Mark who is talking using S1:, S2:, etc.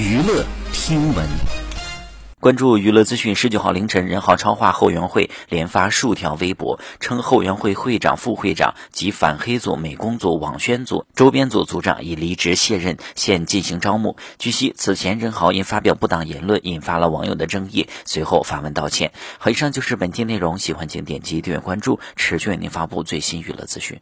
S1: 娱乐听闻。
S2: 关注娱乐资讯，十九号凌晨，任豪超话后援会连发数条微博，称后援会会长、副会长及反黑组、美工组、网宣组、周边组组长已离职卸任，现进行招募。据悉，此前任豪因发表不当言论，引发了网友的争议，随后发文道歉。好，以上就是本期内容，喜欢请点击订阅关注，持续为您发布最新娱乐资讯。